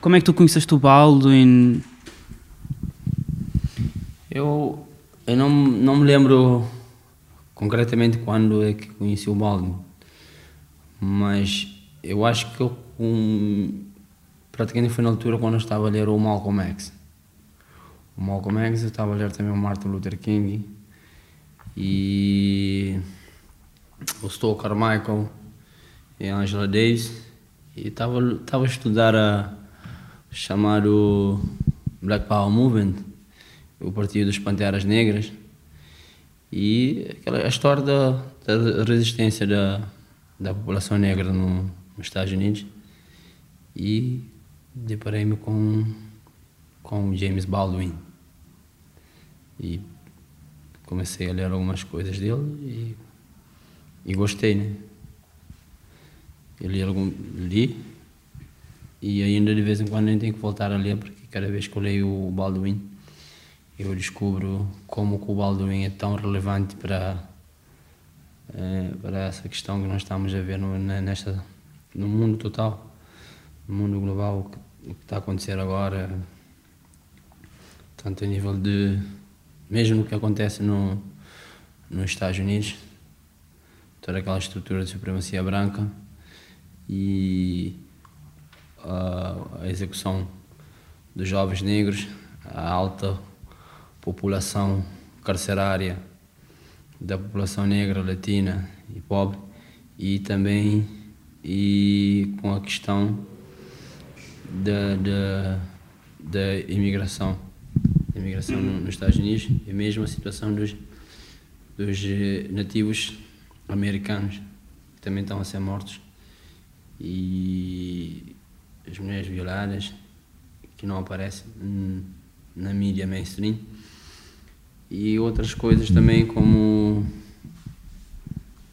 como é que tu conheceste o Baldwin? Eu, eu não, não me lembro concretamente quando é que conheci o Baldwin, mas eu acho que eu um, praticamente foi na altura quando eu estava a ler o Malcolm X. O Malcolm X, eu estava a ler também o Martin Luther King e o Stowe Carmichael e a Angela Davis e estava estava a estudar a chamado Black Power Movement, o partido das Panteras Negras. E aquela a história da, da resistência da, da população negra no, nos Estados Unidos. E deparei-me com com James Baldwin. E comecei a ler algumas coisas dele e, e gostei, né? Eu li, algum, li e ainda de vez em quando eu tenho que voltar a ler porque cada vez que eu leio o Baldwin eu descubro como o Baldwin é tão relevante para é, para essa questão que nós estamos a ver no, nesta, no mundo total, no mundo global, o que, o que está a acontecer agora, tanto a nível de mesmo o que acontece no, nos Estados Unidos, toda aquela estrutura de supremacia branca e a, execução dos jovens negros, a alta população carcerária da população negra, latina e pobre e também e com a questão da, da, da imigração imigração nos Estados Unidos e mesmo a situação dos, dos eh, nativos americanos que também estão a ser mortos e as mulheres violadas que não aparecem na mídia mainstream. E outras coisas também como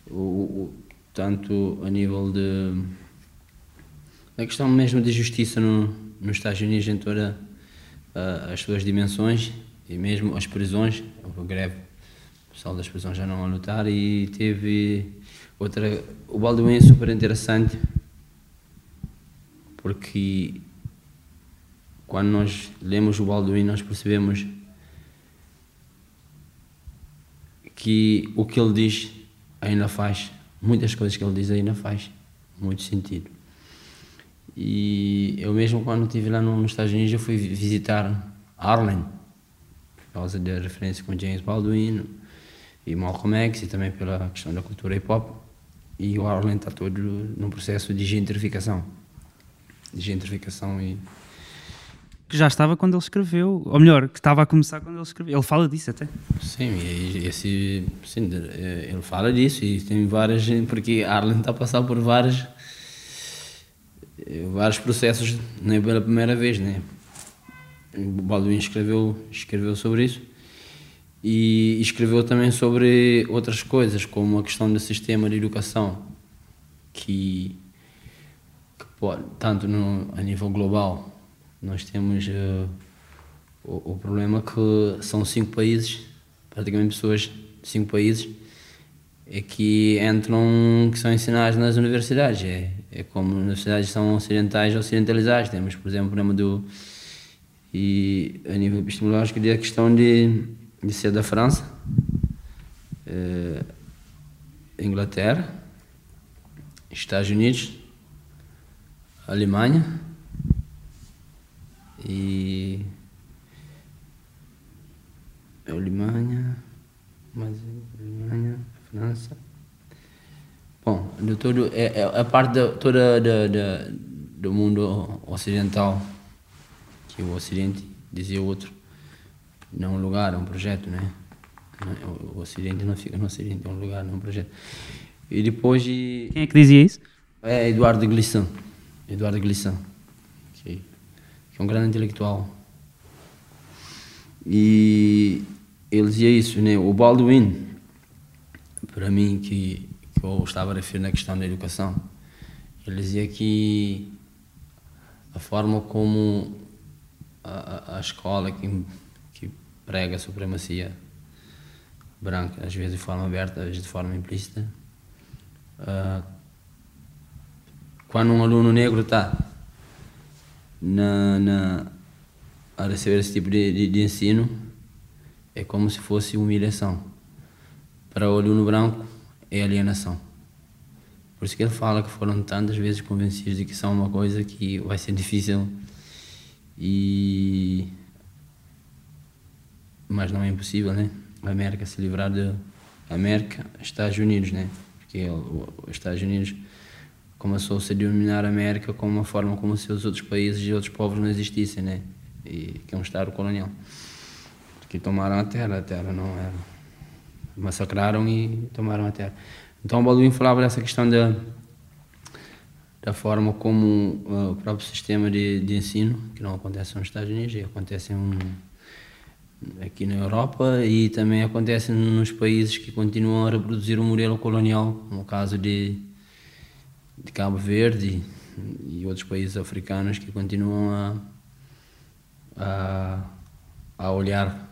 o, o tanto a nível de a questão mesmo de justiça no, nos Estados Unidos em toda uh, as suas dimensões e mesmo as prisões, a greve, o pessoal das prisões já não a lutar e teve outra, o Baldwin é super interessante porque quando nós lemos o Baldwin nós percebemos que o que ele diz ainda faz, muitas coisas que ele diz ainda faz muito sentido. E eu mesmo quando estive lá nos Estados Unidos eu fui visitar Harlem, por causa da referência com James Baldwin e Malcolm X e também pela questão da cultura hip hop. E o Harlem está todo num processo de gentrificação. De gentrificação e que já estava quando ele escreveu, ou melhor, que estava a começar quando ele escreveu. Ele fala disso até. Sim, esse, sim ele fala disso e tem várias, porque Arlen está a passar por várias vários processos nem pela primeira vez, né? O Baldwin escreveu, escreveu sobre isso e escreveu também sobre outras coisas, como a questão do sistema de educação, que, tanto no, a nível global, nós temos uh, o, o, problema que são cinco países, praticamente pessoas de cinco países, é que entram, que são ensinados nas universidades. É, é como as universidades são ocidentais ocidentalizadas. Temos, por exemplo, o problema do. E a nível epistemológico, a questão de, de ser da França, é, Inglaterra, Estados Unidos, Alemanha e. Alemanha, mas Alemanha. França. Bom, de todo, é, é a parte de, toda de, de, do mundo ocidental, que o Ocidente dizia outro, não é um lugar, é um projeto, né? O Ocidente não fica no Ocidente, é um lugar, não é um projeto. E depois. Quem é que dizia isso? É Eduardo Glissant. Eduardo Glissant, que, que é um grande intelectual. E ele dizia isso, né? O Baldwin para mim que, que eu estava a referir na questão da educação. Ele dizia que a forma como a, a escola que, que prega a supremacia branca, às vezes de forma aberta, às vezes de forma implícita, uh, quando um aluno negro está na, na, a receber esse tipo de, de, de ensino é como se fosse humilhação. Para o aluno branco é alienação. Por isso que ele fala que foram tantas vezes convencidos de que são uma coisa que vai ser difícil e mas não é impossível, né? A América se livrar de América, Estados Unidos, né? Porque os Estados Unidos começou-se a denominar a América como uma forma como se os outros países e outros povos não existissem, né? E que é um Estado colonial. Que tomaram a terra, a terra não era. Massacraram e tomaram a terra. Então o Balduino falava dessa questão da, da forma como uh, o próprio sistema de, de ensino, que não acontece nos Estados Unidos, acontece em, aqui na Europa e também acontece nos países que continuam a reproduzir o modelo colonial, no caso de, de Cabo Verde e, outros países africanos que continuam a, a, a olhar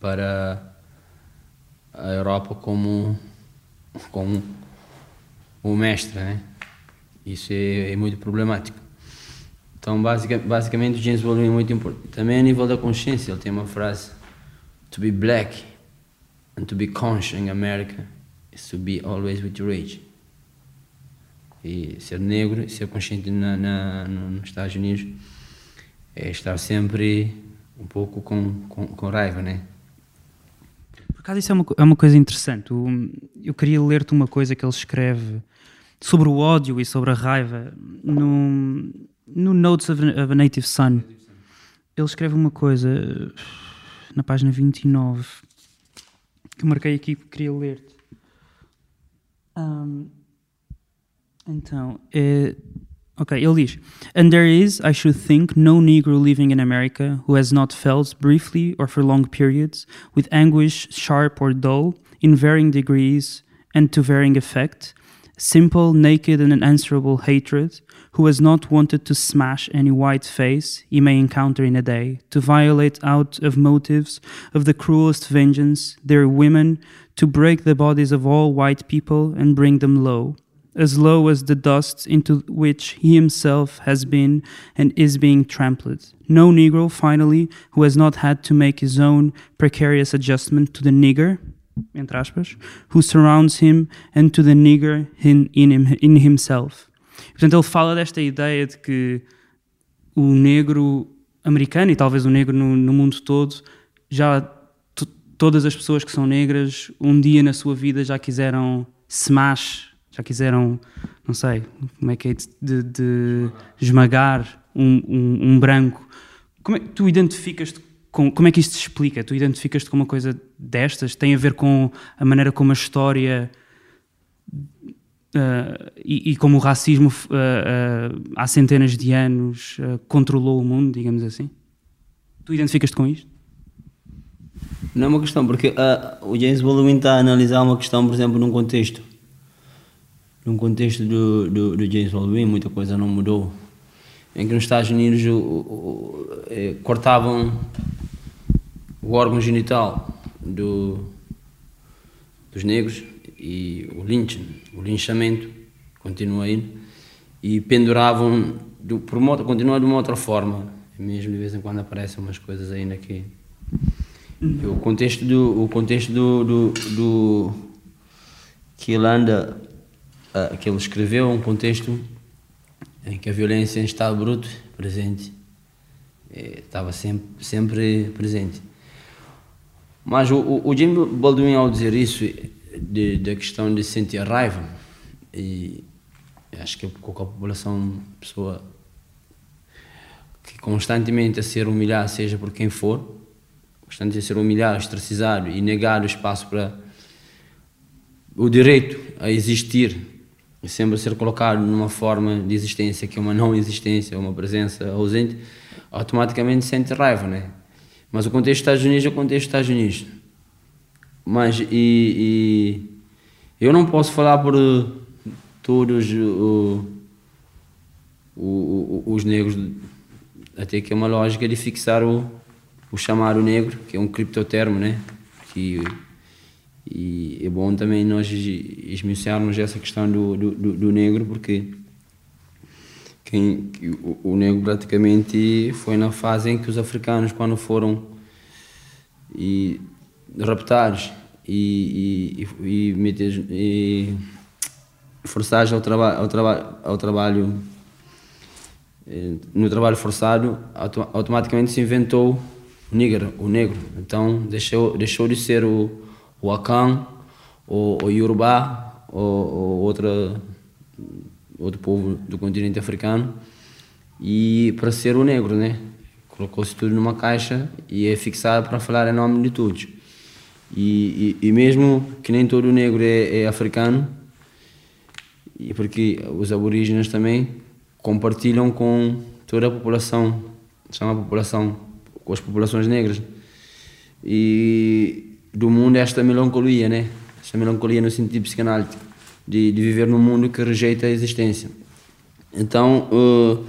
para a Europa como com o mestre, né? Isso é, é muito problemático. Então, basic, basicamente, o James Baldwin é muito importante. Também a nível da consciência, ele tem uma frase: To be black and to be conscious in America is to be always with rage. E ser negro e ser consciente na, na, nos Estados Unidos é estar sempre um pouco com, com, com raiva, né? acaso isso é uma, é uma coisa interessante. eu queria ler-te uma coisa que ele escreve sobre o ódio e sobre a raiva no, no Notes of a, of a Native Son. Ele escreve uma coisa na página 29 que marquei aqui que queria ler-te. Um, então, é, Ok, ele diz: And there is, I should think, no Negro living in America who has not felt, briefly or for long periods, with anguish sharp or dull, in varying degrees and to varying effect, simple, naked, and unanswerable hatred, who has not wanted to smash any white face he may encounter in a day, to violate out of motives of the cruelest vengeance their women, to break the bodies of all white people and bring them low as low as the dust into which he himself has been and is being trampled. No Negro, finally, who has not had to make his own precarious adjustment to the nigger, entre aspas, who surrounds him and to the nigger in, in, him, in himself. Portanto, ele fala desta ideia de que o negro americano e talvez o negro no, no mundo todo já todas as pessoas que são negras um dia na sua vida já quiseram smash já quiseram, não sei, como é que é de, de esmagar um, um, um, branco. Como é que tu identificas-te com, como é que isto se explica? Tu identificas-te com uma coisa destas? Tem a ver com a maneira como a história uh, e, e, como o racismo uh, uh, há centenas de anos controlou o mundo, digamos assim? Tu identificas-te com isto? Não é uma questão, porque o James Baldwin está a analisar uma questão, por exemplo, num contexto num contexto do, do, do, James Baldwin, muita coisa não mudou. Em que nos Estados Unidos o, o, é, cortavam o órgão genital do, dos negros e o lynching, o linchamento continua aí, e penduravam, do, por uma, continua de uma outra forma, mesmo de vez em quando aparecem umas coisas ainda que... O contexto do, o contexto do, do, do que ele anda uh, que ele escreveu um contexto em que a violência em estado bruto presente eh, estava sempre sempre presente. Mas o, o, Jim Baldwin ao dizer isso da questão de sentir raiva e acho que é com a população pessoa que constantemente a ser humilhada seja por quem for constantemente a ser humilhado, ostracizado e negado o espaço para o direito a existir sempre ser colocado numa forma de existência que é uma não existência, uma presença ausente, automaticamente sente raiva, né? Mas o contexto Unidos é o contexto Unidos. Mas e, e eu não posso falar por todos o, o, os negros, até que é uma lógica de fixar o, o chamar o negro, que é um criptotermo, né? Que e é bom também nós esmiuçarmos essa questão do, do, do negro, porque quem, o, o negro praticamente foi na fase em que os africanos, quando foram e, raptados e, e, e, e, forçados ao, traba, ao, traba, ao trabalho, eh, no trabalho forçado, automaticamente se inventou o negro, o negro. Então deixou, deixou de ser o, o Akan, o, o Yorubá, ou, ou outra outro povo do continente africano, e para ser o negro, né? Colocou-se tudo numa caixa e é fixado para falar em nome de todos. E, e, e mesmo que nem todo negro é, é, africano, e porque os aborígenes também compartilham com toda a população, chama a população, com as populações negras. E do mundo esta melancolia, né? Esta melancolia no sentido psicanalítico de, de viver num mundo que rejeita a existência. Então, uh,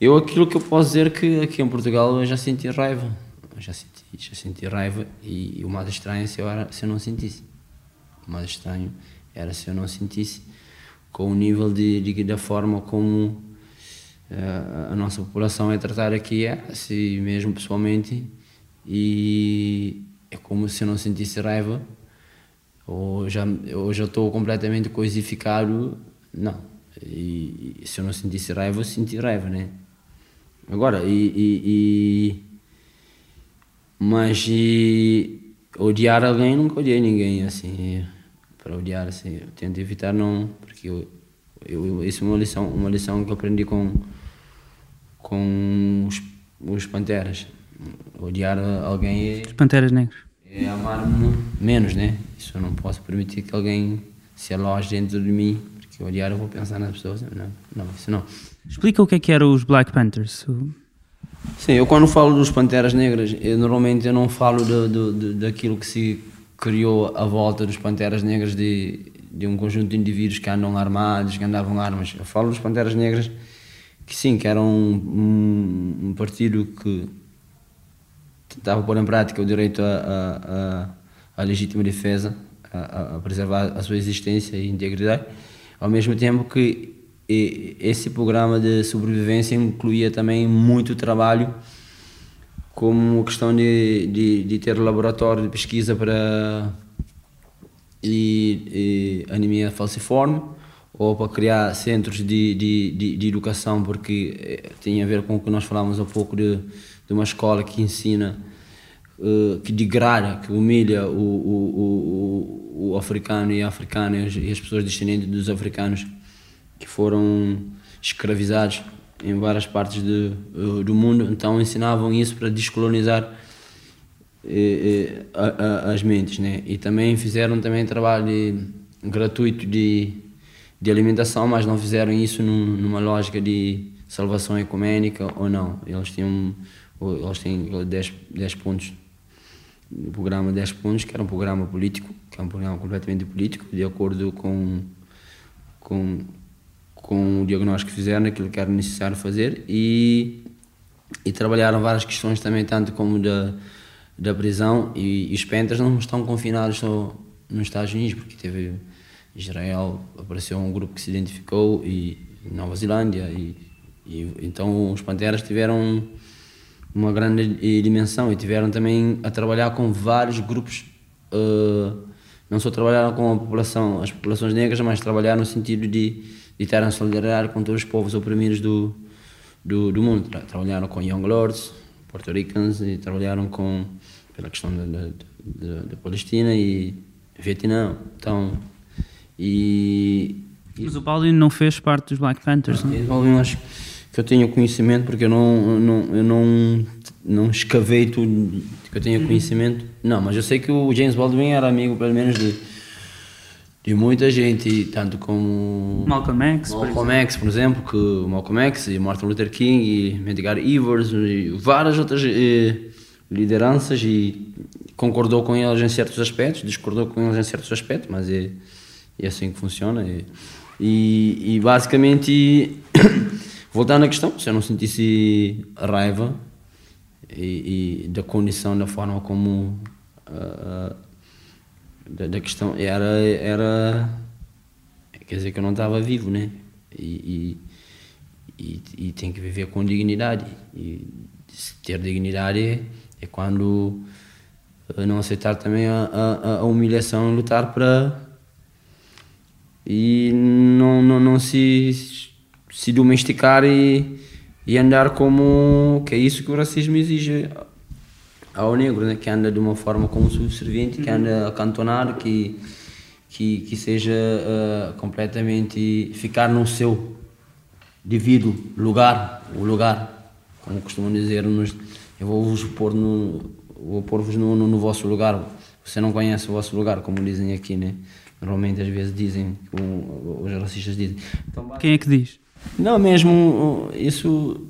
eu aquilo que eu posso dizer que aqui em Portugal eu já senti raiva, já senti, já senti raiva e, e o mais estranho se eu, era, se eu não sentisse. O mais estranho era se eu não sentisse com o nível de, de da forma como uh, a nossa população é tratada aqui é, assim mesmo pessoalmente e é como se eu não sentisse raiva. Ou já ou já estou completamente coisificado. Não. E, e, se eu não sentisse raiva eu senti raiva né? Agora e, e, e mas e, odiar alguém nunca odiei ninguém assim para odiar assim. Eu tento evitar não porque eu, eu isso é uma lição uma lição que eu aprendi com com os, os panteras. Odiar alguém é, os panteras negros é amar-me menos, né? Isso eu não posso permitir que alguém se aloje dentro de mim, porque eu odiar eu vou pensar nas pessoas. Não, não, isso não. Explica o que é que eram os Black Panthers. Sim, eu quando falo dos Panteras Negras, eu, normalmente eu não falo de, de, de, daquilo que se criou à volta dos Panteras Negras de, de um conjunto de indivíduos que andam armados, que andavam armas. Eu falo dos Panteras Negras que sim, que eram um, um, um partido que tentava pôr em prática o direito à, legítima defesa, a, a, preservar a sua existência e integridade, ao mesmo tempo que esse programa de sobrevivência incluía também muito trabalho como questão de, de, de ter laboratório de pesquisa para e, e anemia falciforme ou para criar centros de, de, de, de, educação, porque eh, tem a ver com o que nós falávamos há pouco de de uma escola que ensina, uh, que degrada, que humilha o, o, o, o africano e a africana e as pessoas descendentes dos africanos que foram escravizados em várias partes de, uh, do mundo. Então ensinavam isso para descolonizar eh, as mentes, né? E também fizeram também trabalho de, gratuito de, de alimentação, mas não fizeram isso num, numa lógica de salvação ecumênica ou não. Eles tinham eles têm 10, 10 pontos, o programa 10 pontos, que era um programa político, que é um programa completamente político, de acordo com, com, com o diagnóstico que fizeram, aquilo que era necessário fazer, e, e trabalharam várias questões também, tanto como da, da prisão, e, e os pentas não estão confinados só nos Estados Unidos, porque teve Israel, apareceu um grupo que se identificou, e Nova Zelândia, e, e então os Panteras tiveram uma grande dimensão e tiveram também a trabalhar com vários grupos, uh, não só trabalharam com a população, as populações negras, mas trabalharam no sentido de, de estarem solidariedade com todos os povos oprimidos do, do, do mundo. Trabalharam com Young Lords, Porto Ricans e trabalharam com pela questão da, da, da, da Palestina e Vietnã. Então, e, Mas o Baldwin não fez parte dos Black Panthers, não? O Baldwin acho que eu tenho conhecimento, porque eu não, não, eu não, não escavei tudo que eu tenha uhum. conhecimento. Não, mas eu sei que o James Baldwin era amigo, pelo menos, de, de muita gente, tanto como Malcolm X, Malcolm por X, por exemplo, que Malcolm X e Martin Luther King e Medgar Evers e várias outras eh, lideranças e concordou com eles em certos aspectos, discordou com eles em certos aspectos, mas é, é assim que funciona. E, e, e basicamente Voltando à questão, se eu não sentisse raiva e, e da condição, da forma como. Uh, da, da, questão. Era, era. Quer dizer que eu não estava vivo, né? E, e, e tem que viver com dignidade. E ter dignidade é, quando eh, não aceitar também a, a, a humilhação e lutar para e não, não, não se, se domesticar e, e andar como que é isso que o racismo exige ao negro, né? que anda de uma forma como subserviente, que anda acantonado, que, que, que seja uh, completamente ficar no seu devido lugar, o lugar, como costumam dizer, nos, eu vou vos pôr no vou pôr-vos no, no, no, vosso lugar. Você não conhece o vosso lugar, como dizem aqui, né? Normalmente às vezes dizem, os racistas dizem. Então, Quem é que diz? Não, mesmo isso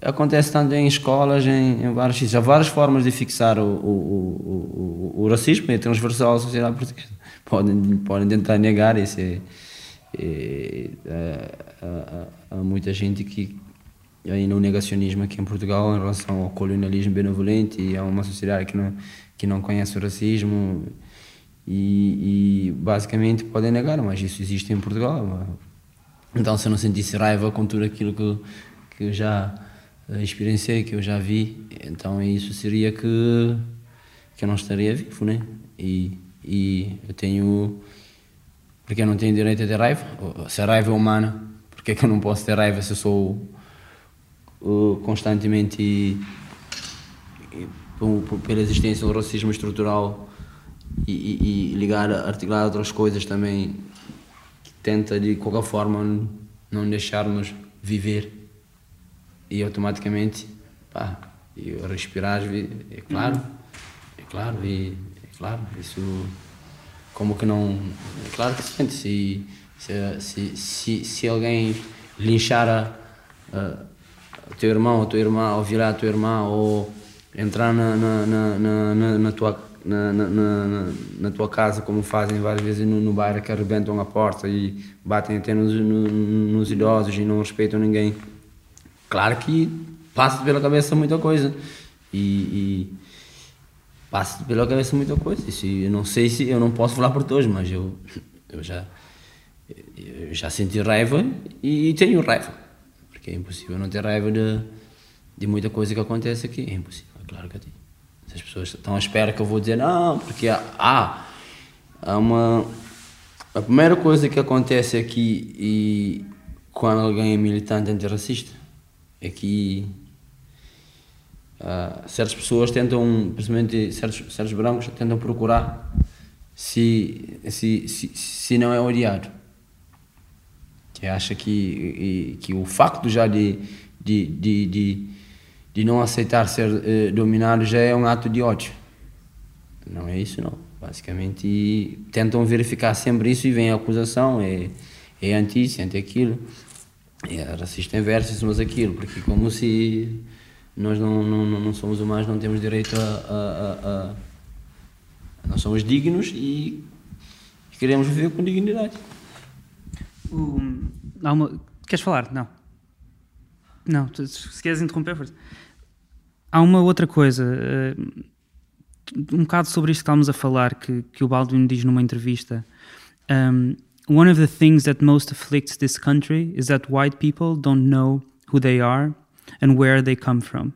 acontece tanto em escolas, em, em vários. Há várias formas de fixar o, o, o, o, racismo, é transversal à sociedade portuguesa. Podem, podem tentar negar isso. É, há, muita gente que ainda o negacionismo aqui em Portugal em relação ao colonialismo benevolente e a uma sociedade que não, que não conhece o racismo e, e basicamente podem negar, mas isso existe em Portugal. Então se eu não sentisse raiva com tudo aquilo que, que eu já experienciei, que eu já vi, então isso seria que, que eu não estaria vivo, né? E, e eu tenho. Porque eu não tenho direito a ter raiva? Se a raiva é humana, porque é que eu não posso ter raiva se eu sou uh, constantemente. E, e, pela existência do racismo estrutural e, e, e ligar, articular outras coisas também tenta de qualquer forma não deixar-nos viver. E automaticamente, pá, respirar, é claro, é claro, e é claro, isso como que não, é claro que se sente, se, se, se, se, alguém linchar a, a, teu irmão, ou tua irmã, ou virar a tua irmã, ou entrar na, na, na, na tua na, na, na, tua casa, como fazem várias vezes no, no bairro, que arrebentam a porta e batem até nos, no, nos idosos e não respeitam ninguém. Claro que passa pela cabeça muita coisa. E, e passa pela cabeça muita coisa. Isso, eu não sei se eu não posso falar por todos, mas eu, eu já eu já senti raiva e, tenho raiva. Porque é impossível não ter raiva de, de muita coisa que acontece aqui. É impossível, é claro que é. Se as pessoas estão à espera que eu vou dizer não, porque há, há, uma. A primeira coisa que acontece aqui e quando alguém é militante antirracista é que uh, certas pessoas tentam, principalmente certos, certos brancos, tentam procurar se, se, se, se não é odiado. Que acha que, que o facto já de, de, de, de, de não aceitar ser uh, dominado já é um ato de ódio. Não é isso, não. Basicamente, tentam verificar sempre isso e vem a acusação, é, é anti isso, é anti aquilo é racista em versos, mas aquilo, porque como se nós não, não, não somos humanos, não temos direito a, a, a, a nós somos dignos e queremos viver com dignidade. Um, uma, queres falar? Não. Não, se queres interromper, força. Há uma outra coisa, uh, um bocado sobre isto que estávamos a falar, que, que o Baldwin diz numa entrevista. Um, one of the things that most afflicts this country is that white people don't know who they are and where they come from.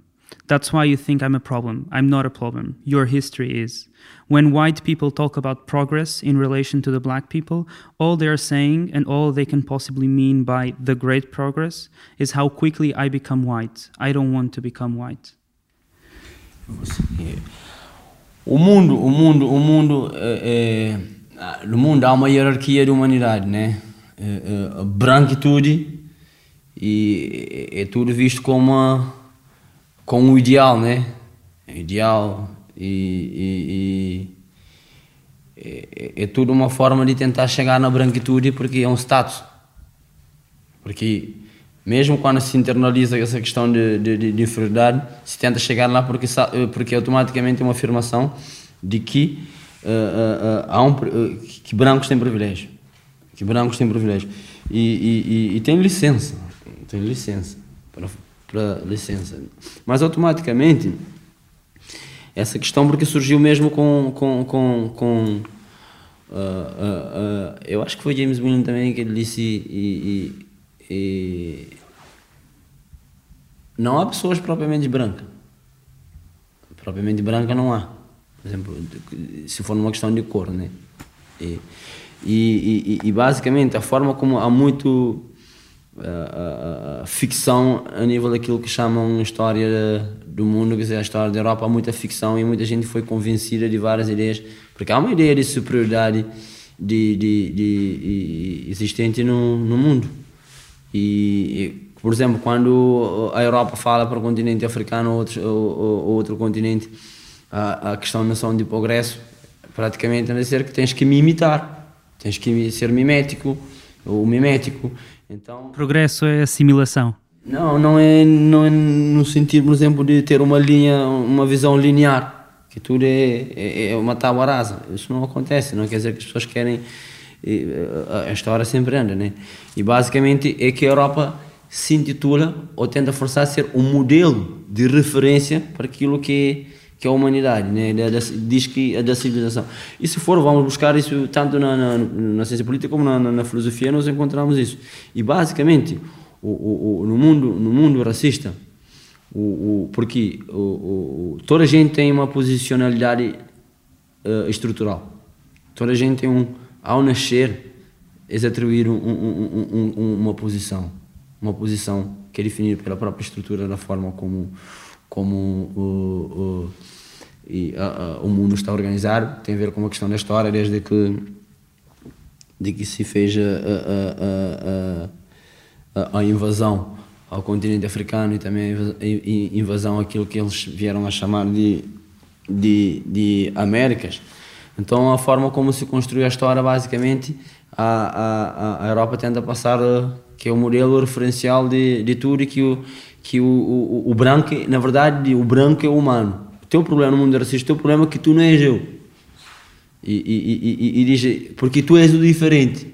That's why you think I'm a problem. I'm not a problem. Your history is. When white people talk about progress in relation to the black people, all they're saying and all they can possibly mean by the great progress is how quickly I become white. I don't want to become white. Mundo, o mundo, o mundo é, eh, é eh, no mundo há uma hierarquia de humanidade, né? Eh, é, é, branquitude e é tudo visto como como um ideal, né? Ideal e, e, e é, é, tudo uma forma de tentar chegar na branquitude porque é um status. Porque mesmo quando se internaliza essa questão de, de, de inferioridade, se tenta chegar lá porque, porque automaticamente é uma afirmação de que uh, uh, há um, que brancos têm privilégio. Que brancos têm privilégio. E, e, e, e tem licença. Tem licença. Para, para licença. Mas automaticamente, essa questão porque surgiu mesmo com. com, com, com Uh, uh, uh, eu acho que foi James William também que ele disse e, e, e não há pessoas propriamente brancas. Propriamente branca não há. Por exemplo, se for numa questão de cor, né? E, e, e, e basicamente a forma como há muito ficção a nível daquilo que chamam história do mundo, quer dizer, a história da Europa, há muita ficção e muita gente foi convencida de várias ideias, porque há uma ideia de superioridade de, de, de, existente no, no mundo. E, por exemplo, quando a Europa fala para o continente africano ou outro, ou, ou outro continente, a, a questão da noção de progresso, praticamente a dizer que tens que me imitar, tens que ser mimético, ou mimético. Então, progresso é assimilação. Não, não é, não é no sentido, por exemplo, de ter uma linha, uma visão linear, que tudo é, é, é uma tábua rasa. Isso não acontece, não quer dizer que as pessoas querem. A história sempre anda, né? E basicamente é que a Europa se intitula ou tenta forçar a ser um modelo de referência para aquilo que é que é a humanidade, né? diz que é da civilização. E se for, vamos buscar isso tanto na, na, na ciência política como na, na, filosofia, nós encontramos isso. E basicamente, o, o, o no, mundo, no mundo racista, o, porque toda a gente tem uma posicionalidade uh, estrutural. Toda a gente tem um, ao nascer, eles atribuíram um, um, um, uma posição. Uma posição que é definida pela própria estrutura da forma como como o, o, e, a, a, o mundo está organizado, tem a ver com uma questão da história, desde que, de que se fez a, a, a invasão ao continente africano e também a invasão àquilo que eles vieram a chamar de, de, de Américas. Então, a forma como se construiu a história, basicamente, a, a, a Europa tenta passar que é o modelo referencial de, de tudo e que o, que o, o, o branco, na verdade, o branco é humano. Teu problema no mundo racista, o teu problema é que tu não és eu. E, e, e, e, diz, porque tu és o diferente.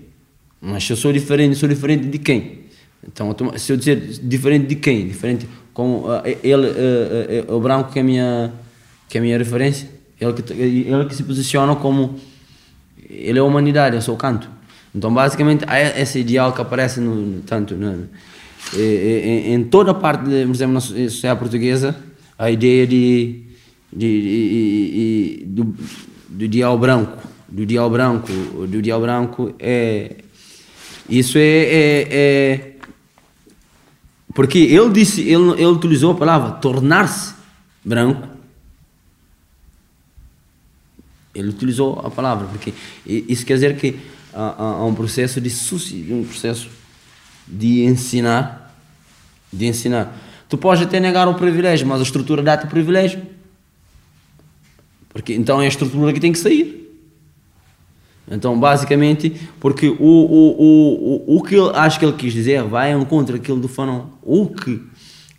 Mas se eu sou diferente, sou diferente de quem? Então, se eu dizer diferente de quem? Diferente com uh, ele, uh, uh, o branco que é a minha, que é minha referência, ele que, ele que se posiciona como ele é a humanidade, eu sou o canto. Então, basicamente, há esse ideal que aparece no, tanto no, em toda a parte, por exemplo, na sociedade portuguesa, a ideia de, de, de, do, do branco, do dial branco, do dial branco é isso é, é, é porque ele disse, ele, ele utilizou a palavra tornar-se branco. Ele utilizou a palavra porque isso quer dizer que há, há um processo de um processo de ensinar, de ensinar. Tu podes até negar o privilégio, mas a estrutura dá-te o privilégio. Porque então é a estrutura que tem que sair. Então, basicamente, porque o, o, o, o, que eu acho que ele quis dizer vai em contra aquilo do Fanon. O que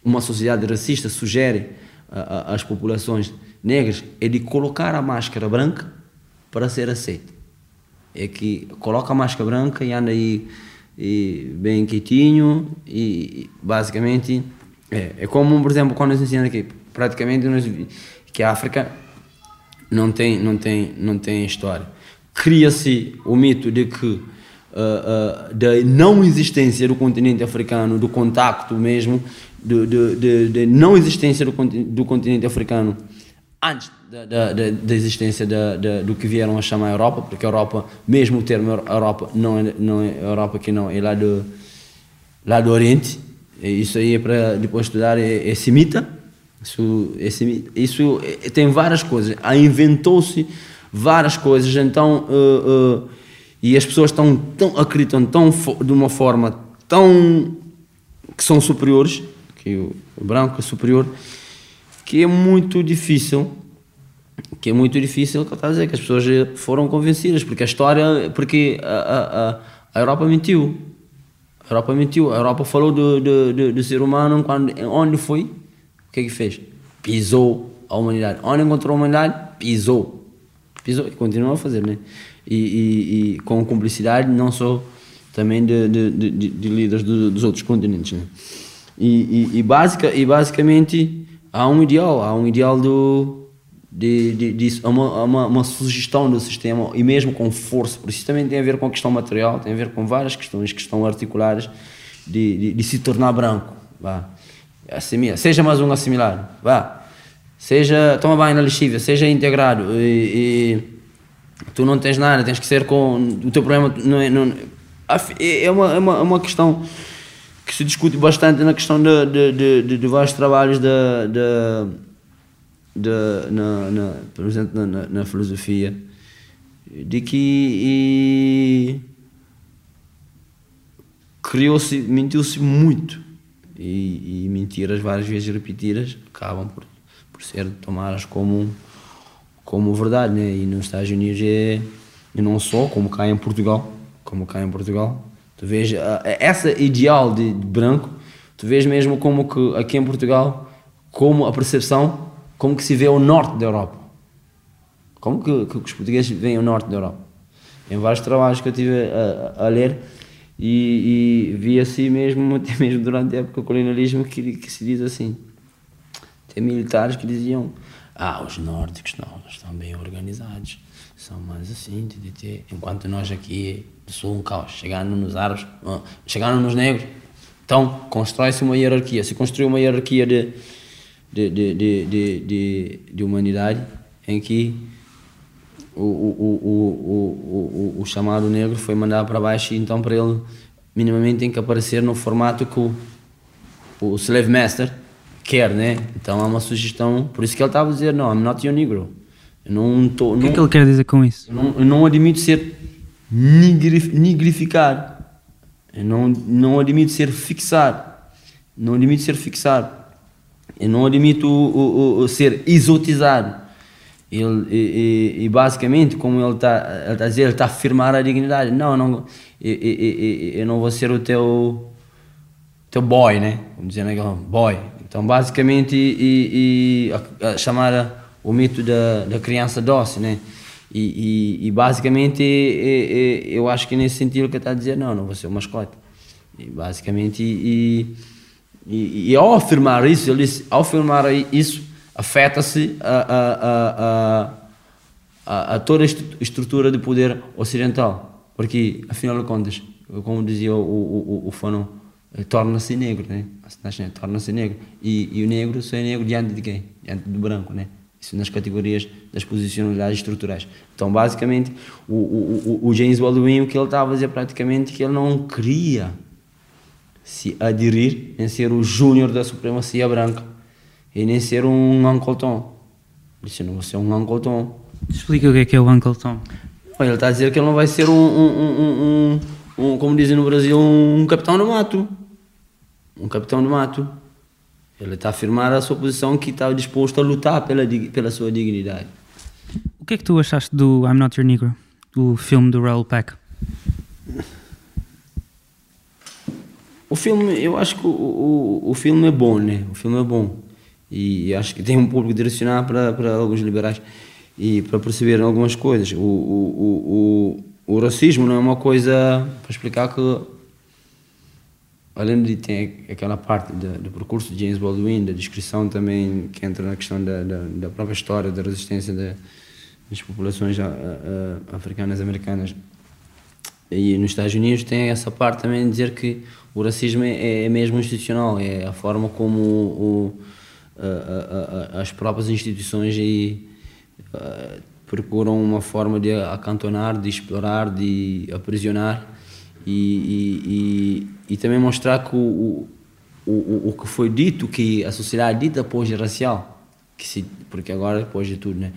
uma sociedade racista sugere às populações negras é de colocar a máscara branca para ser aceito. É que coloca a máscara branca e anda aí e bem quietinho e basicamente é, é como por exemplo quando nos ensinam aqui praticamente nós, que a África não tem não tem não tem história cria-se o mito de que uh, uh, da não existência do continente africano do contacto mesmo de não existência do, do continente africano antes da, da, da existência da, da, do que vieram a chamar Europa, porque a Europa, mesmo o termo Europa, não é, não é Europa que não, é lá do, lá do Oriente. Isso aí é para depois estudar, é, é semita. Isso, semita. isso é, tem várias coisas. Inventou-se várias coisas, então. Uh, uh, e as pessoas estão tão, acreditam tão, de uma forma tão. que são superiores, que o branco é superior que é muito difícil que é muito difícil que a dizer que as pessoas foram convencidas porque a história porque a, a, a Europa mentiu a Europa mentiu a Europa falou do, do, do, do, ser humano quando onde foi o que é que fez pisou a humanidade onde encontrou a humanidade pisou pisou e continua a fazer né e, e, e com cumplicidade não só também de, de, de, de líderes dos outros continentes né? e, e, e, e basicamente há um ideal, há um ideal do, de, de, de uma, uma, uma, sugestão do sistema e mesmo com força, por isso também tem a ver com a questão material, tem a ver com várias questões que estão articuladas de, de, de se tornar branco. Vá. Assimila, seja mais um assimilado, vá, seja, toma banho na lexívia, seja integrado e, e, tu não tens nada, tens que ser com, o teu problema não é, não, é, uma, é uma, é uma questão que se discute bastante na questão de, de, de, de, de vários trabalhos de, de na, na, por exemplo, na, na filosofia, de que criou-se, mentiu-se muito e, e, mentiras várias vezes repetidas acabam por, por ser tomadas como, como verdade, né? e nos Estados Unidos é, e não só, como cá em Portugal, como cá em Portugal, tu vês essa ideal de, de branco, tu vês mesmo como que aqui em Portugal, como a percepção, como que se vê o norte da Europa, como que, que os portugueses veem o norte da Europa. Em vários trabalhos que eu tive a, a, a ler, e, e vi assim mesmo, até mesmo durante a época do colonialismo, que, que se diz assim. Tem militares que diziam: Ah, os nórdicos não, estão bem organizados, são mais assim, ttt. enquanto nós aqui sul um caos, chegando nos árabes, chegando nos negros. Então, constrói-se uma hierarquia. Se construiu uma hierarquia de, de, de, de, de, de, de humanidade em que o, o, o, o, o, chamado negro foi mandado para baixo e então para ele minimamente tem que aparecer no formato que o, o slave master quer, né? Então é uma sugestão, por isso que ele estava a dizer, não, I'm not your negro. Eu não tô, o que não, é que ele quer dizer com isso? Eu não, eu não admito ser nigrificado. Eu não, não admito ser fixado. Não admito ser fixado. Eu não admito o, o, o ser exotizado. Ele, e, e, e, basicamente, como ele está ele tá a dizer, ele está a afirmar a dignidade. Não, não eu, eu, eu, não vou ser o teu, teu boy, né? Vamos dizer naquele boy. Então, basicamente, e, e a, a chamar o mito da, da criança doce, né? E, e, e basicamente, eu acho que nesse sentido que está a dizer, não, não vou ser o mascote. E basicamente, e, e, ao afirmar isso, ele disse, ao afirmar isso, afeta-se a, a, a, a, toda a estrutura de poder ocidental. Porque, afinal de contas, como dizia o, o, o Fanon, eh, torna-se negro, né? torna-se negro. E, e, o negro só é negro diante de quem? Diante do branco, né? Isso nas categorias das posicionalidades estruturais. Então, basicamente, o, o, o James Baldwin, o que ele estava a dizer praticamente, que ele não queria se aderir em ser o júnior da supremacia branca e nem ser um Uncle Tom. Disse, não vou ser um Uncle Tom. Explica o que é que é o Uncle Tom. Ele está a dizer que ele não vai ser um, um, um, um, como dizem no Brasil, um capitão do mato. Um capitão do mato. Ele está a afirmar a sua posição que está disposto a lutar pela, pela sua dignidade. O que é que tu achaste do I'm Not Your Negro, o filme do Raoul Peck? O filme, eu acho que o, o, o filme é bom, né? O filme é bom e acho que tem um público direcionado para, para alguns liberais e para perceber algumas coisas. O, o, o, o, racismo não é uma coisa para explicar que, além de ter aquela parte do percurso de James Baldwin, da descrição também que entra na questão da, da, da própria história, da resistência de, das populações a, a, africanas americanas e nos Estados Unidos tem essa parte também de dizer que o racismo é, é mesmo institucional, é a forma como o, as próprias instituições aí procuram uma forma de acantonar, de explorar, de aprisionar e, e, e, e também mostrar que o, o, o, que foi dito, que a sociedade dita pós-racial, porque agora depois de tudo, né?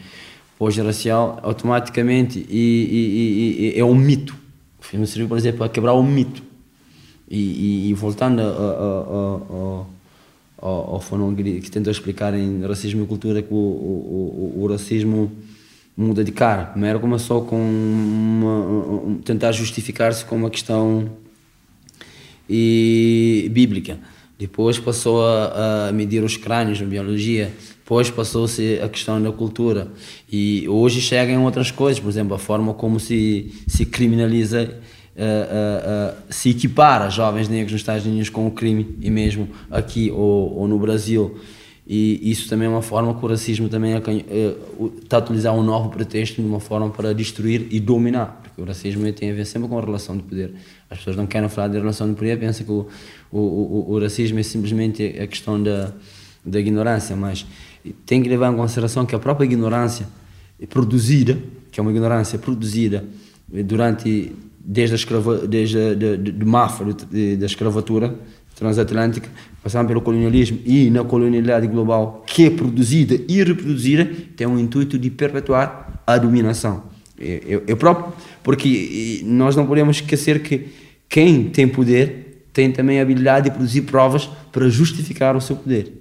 pós-racial, automaticamente e, é um mito. O filme serviu, por exemplo, para quebrar o mito. E, voltando a, a, a ao Fanon que tentou explicar em Racismo e Cultura que o, o, o, o racismo muda de cara. Primeiro começou com uma, tentar justificar-se com uma questão e, bíblica. Depois passou a, a, medir os crânios na biologia. Depois passou-se a questão da cultura. E hoje chegam outras coisas, por exemplo, a forma como se, se criminaliza uh, uh, se equipara jovens negros nos Estados Unidos com o crime e mesmo aqui ou, ou no Brasil E isso também é uma forma que o racismo também é, é, está a utilizar um novo pretexto de uma forma para destruir e dominar. Porque o racismo tem a ver sempre com a relação de poder. As pessoas não querem falar de relação de poder, pensam que o, o, o, o racismo é simplesmente a questão da, da ignorância, mas tem que levar em consideração que a própria ignorância produzida, que é uma ignorância produzida durante desde a escrava, desde de, de, de Mafra, de, da escravatura transatlântica, passando pelo colonialismo e na colonialidade global, que é produzida e reproduzida, tem o intuito de perpetuar a dominação. Eu, eu próprio, porque nós não podemos esquecer que quem tem poder tem também a habilidade de produzir provas para justificar o seu poder.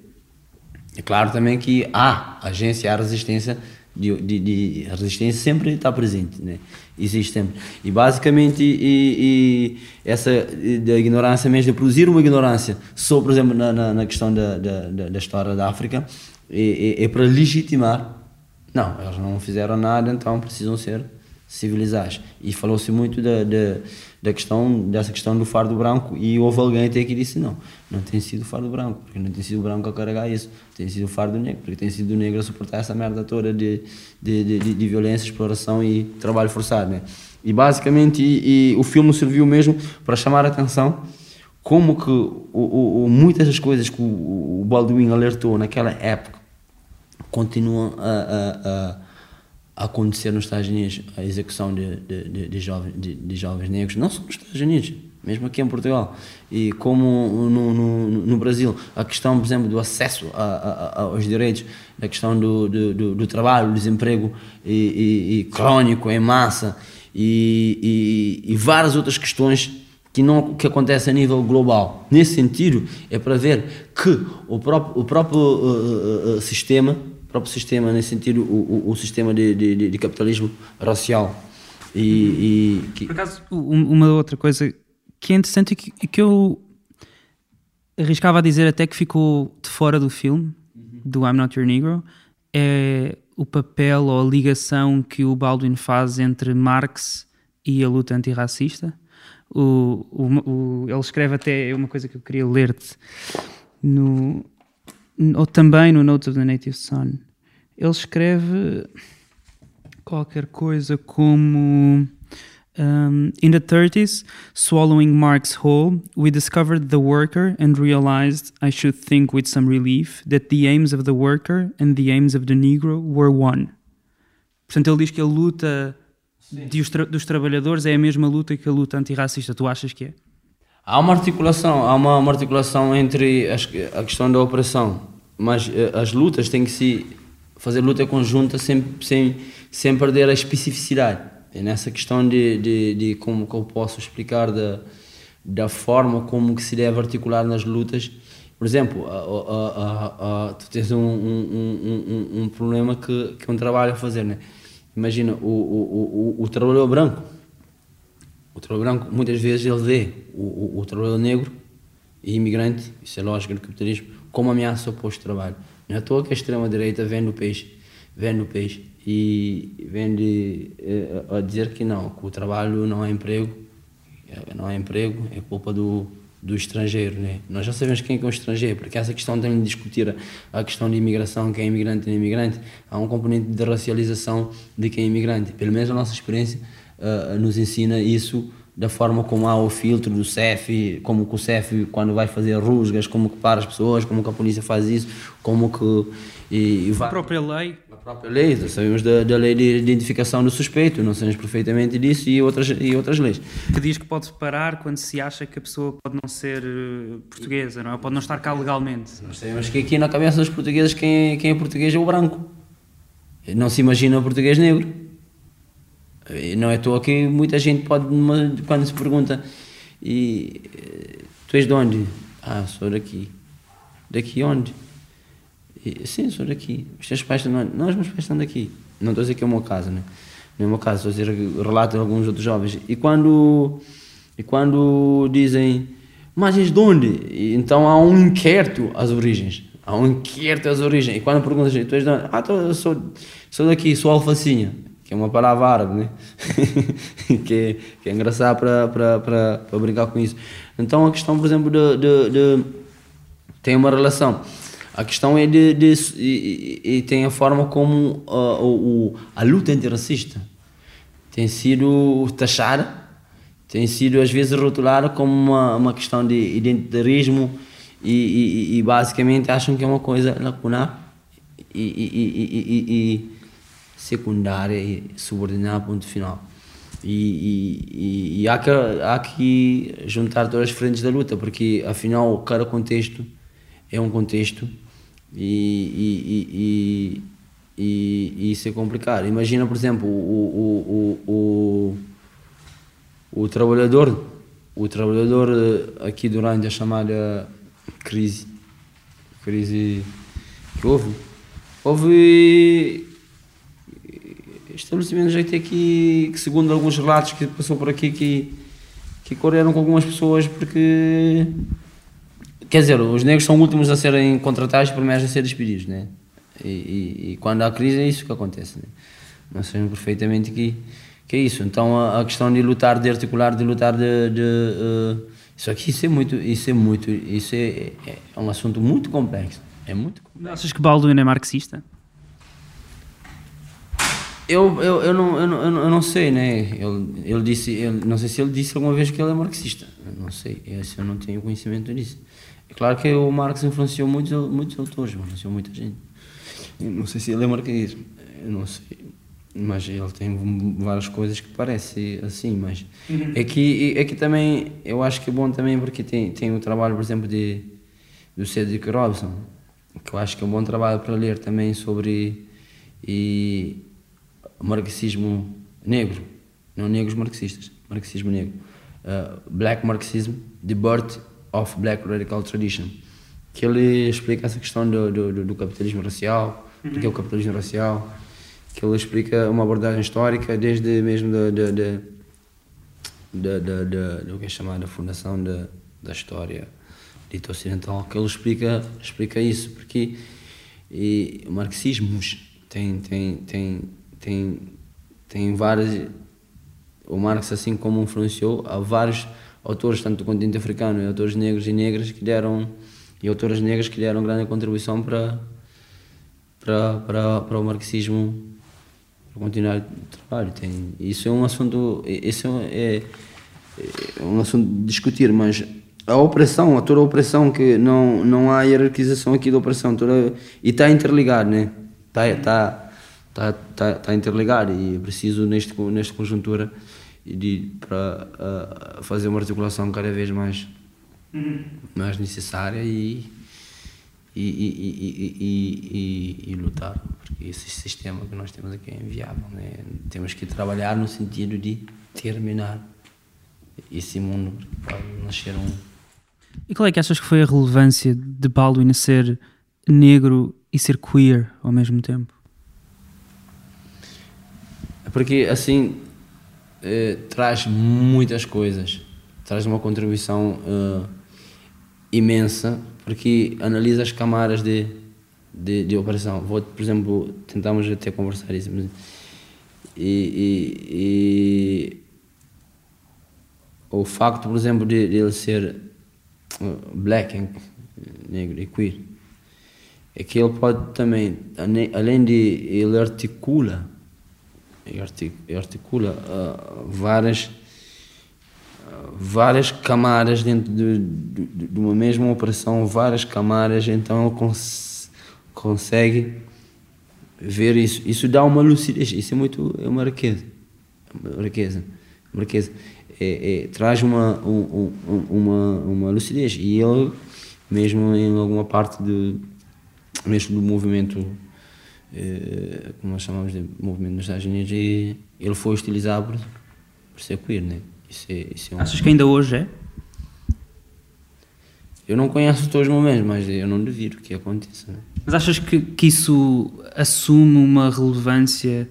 É claro também que há agência, há resistência de, de, de, a resistência sempre está presente, né? Existe sempre. E basicamente e, e essa da ignorância mesmo, de produzir uma ignorância sobre, por exemplo, na, na, na questão da, da, da, história da África, é, é, é, para legitimar. Não, eles não fizeram nada, então precisam ser civilizados. E falou-se muito da, da, da, questão, dessa questão do fardo branco e houve alguém até que disse não, não tem sido o fardo branco, porque não tem sido o branco a carregar isso, tem sido o fardo negro, porque tem sido o negro a suportar essa merda toda de, de, de, de, violência, exploração e trabalho forçado, né? E basicamente e, e o filme serviu mesmo para chamar a atenção como que o, o, o muitas das coisas que o, o Baldwin alertou naquela época continuam a, a, a acontecer nos Estados Unidos a execução de, de, de, de jovens, de, de, jovens negros, não só nos Estados Unidos, mesmo aqui em Portugal, e como no, no, no Brasil, a questão, por exemplo, do acesso a, a, aos direitos, a questão do, do, do, trabalho, desemprego e, e, e crónico em massa, e, e, várias outras questões que não que acontecem a nível global. Nesse sentido, é para ver que o próprio, o próprio uh, uh, sistema próprio sistema, nesse sentido, o, o, o sistema de, de, de, capitalismo racial. E, e que... Por acaso, uma outra coisa que é interessante e que, que, eu arriscava a dizer até que ficou de fora do filme, do I'm Not Your Negro, é o papel ou a ligação que o Baldwin faz entre Marx e a luta antirracista. O, o, o, ele escreve até uma coisa que eu queria ler-te no, ou também no Notes of the Native Son, ele escreve qualquer coisa como um, In the 30s, swallowing Marx whole, we discovered the worker and realized, I should think with some relief, that the aims of the worker and the aims of the Negro were one. Portanto, ele diz que a luta tra dos trabalhadores é a mesma luta que a luta antirracista. Tu achas que é? Há uma articulação, há uma, uma articulação entre as, a questão da opressão, mas uh, as lutas têm que se fazer luta conjunta sem, sem, sem perder a especificidade. É nessa questão de, de, de como que eu posso explicar da, da forma como que se deve articular nas lutas. Por exemplo, a, a, a, tu tens um, um, um, um, problema que, que um trabalho a fazer, né? Imagina, o, o, o, o trabalhador branco, o trabalhador branco, muitas vezes ele vê o, o, trabalhador negro e imigrante, isso é lógico no capitalismo, como ameaça ao posto de trabalho. Não é à toa que a extrema-direita vende o peixe, vende o peixe e vende eh, a dizer que não, que o trabalho não é emprego, é, não é emprego, é culpa do, do estrangeiro. Né? Nós já sabemos quem é, que é o estrangeiro, porque essa questão tem de discutir a questão de imigração, quem é imigrante e não é imigrante, há um componente de racialização de quem é imigrante. Pelo menos a nossa experiência uh, nos ensina isso da forma como há o filtro do CEF, como que o CEF quando vai fazer rusgas, como que para as pessoas, como que a polícia faz isso, como que... E, e vai, a própria lei. A própria lei, sabemos da, da lei de identificação do suspeito, não sabemos perfeitamente disso e outras, e outras leis. Que diz que pode parar quando se acha que a pessoa pode não ser eh, portuguesa, não é? pode não estar cá legalmente. Nós sabemos que aqui na cabeça dos portugueses quem, quem é português é o branco. Não se imagina o português negro. Não é à toa que muita gente pode, quando se pergunta, e eh, tu és de onde? Ah, sou daqui. Daqui onde? E, Sim, sou daqui. Os teus pais estão Não, os meus pais estão daqui. Não estou a dizer que é o meu caso, né? Não é o meu caso, estou a dizer relato de alguns outros jovens. E quando, e quando dizem, mas és de onde? E, então há um inquérito às origens. Há um inquérito às origens. E quando perguntas, tu és de onde? Ah, tô, sou, sou daqui, sou alfacinha é uma palavra árabe, né? que, é, que é engraçado para, brincar com isso. Então a questão, por exemplo, de, de, de tem uma relação. A questão é de, de e, e, tem a forma como a, o, a luta antirracista tem sido taxada, tem sido às vezes rotulada como uma, uma questão de identitarismo e, e, e basicamente acham que é uma coisa lacunar e secundária e subordinada, ponto final. E, e, e, há, que, há que juntar todas as frentes da luta, porque afinal cada contexto é um contexto e, e, e isso é complicado. Imagina, por exemplo, o, o, o, o, o trabalhador, o trabalhador eh, aqui durante a chamada crise, crise que houve, houve estabelecimentos até aqui que segundo alguns relatos que passou por aqui que que correram com algumas pessoas porque quer dizer os negros são os últimos a serem contratados e primeiros a ser despedidos né e, e, e, quando há crise é isso que acontece né? nós sabemos perfeitamente que que é isso então a, a questão de lutar de articular de lutar de, de uh, isso aqui isso é muito isso é muito isso é, é, é um assunto muito complexo é muito complexo. achas que Baldwin é marxista eu, eu, eu, não, eu, não, eu não sei, né? Ele, ele disse, ele, não sei se ele disse alguma vez que ele é marxista. Eu não sei, esse eu não tenho conhecimento disso. É claro que o Marx influenciou muitos, muitos autores, influenciou muita gente. Eu não sei se ele é marxista, eu não sei. Mas ele tem várias coisas que parecem assim, mas uhum. é, que, é que também, eu acho que é bom também porque tem, tem o trabalho, por exemplo, de, do Cedric Robson, que eu acho que é um bom trabalho para ler também sobre e marxismo negro, não negros marxistas, marxismo negro. Uh, black Marxism, The Birth of Black Radical Tradition, que ele explica essa questão do, do, do capitalismo racial, uhum. do que é o capitalismo racial, que ele explica uma abordagem histórica desde mesmo da, da, da, da, da, da do que é chamada fundação da, da história dita ocidental, que ele explica, explica isso, porque e, marxismos tem, tem, tem tem, tem várias. O Marx, assim como influenciou, há vários autores, tanto do continente africano, e autores negros e negras que deram. e autoras negras que deram grande contribuição para, para, para, para o marxismo para continuar o trabalho. Tem, isso é um assunto. Isso é, é um assunto de discutir, mas a operação, a toda a operação que não, não há hierarquização aqui da operação, toda, e está interligado, né? Está, está, está tá, tá interligado e é preciso neste nesta conjuntura de para uh, fazer uma articulação cada vez mais uhum. mais necessária e e, e, e, e, lutar porque esse sistema que nós temos aqui é inviável né? temos que trabalhar no sentido de terminar esse mundo para nascer um e qual é que achas que foi a relevância de Baldwin ser negro e ser queer ao mesmo tempo porque assim eh, traz muitas coisas, traz uma contribuição uh, imensa, porque analisa as camadas de, de, de, operação. Vou, por exemplo, tentamos até conversar isso. Mas, e, e, e, o facto, por exemplo, de, de ele ser uh, black, negro e queer, é que ele pode também, além de ele articula e articula uh, várias, uh, várias camadas dentro de, de, de, uma mesma operação, várias camadas, então ele cons consegue ver isso. Isso dá uma lucidez, isso é muito, é uma riqueza, uma riqueza, uma riqueza. É, é, traz uma, um, uma, uma lucidez e ele, mesmo em alguma parte de, mesmo do movimento como nós chamamos de movimento nos Estados Unidos, e ele foi utilizado por, por ser queer, né? Isso é, isso é um... Achas que ainda hoje é? Eu não conheço todos os momentos, mas eu não duvido que aconteça. Né? Mas achas que, que isso assume uma relevância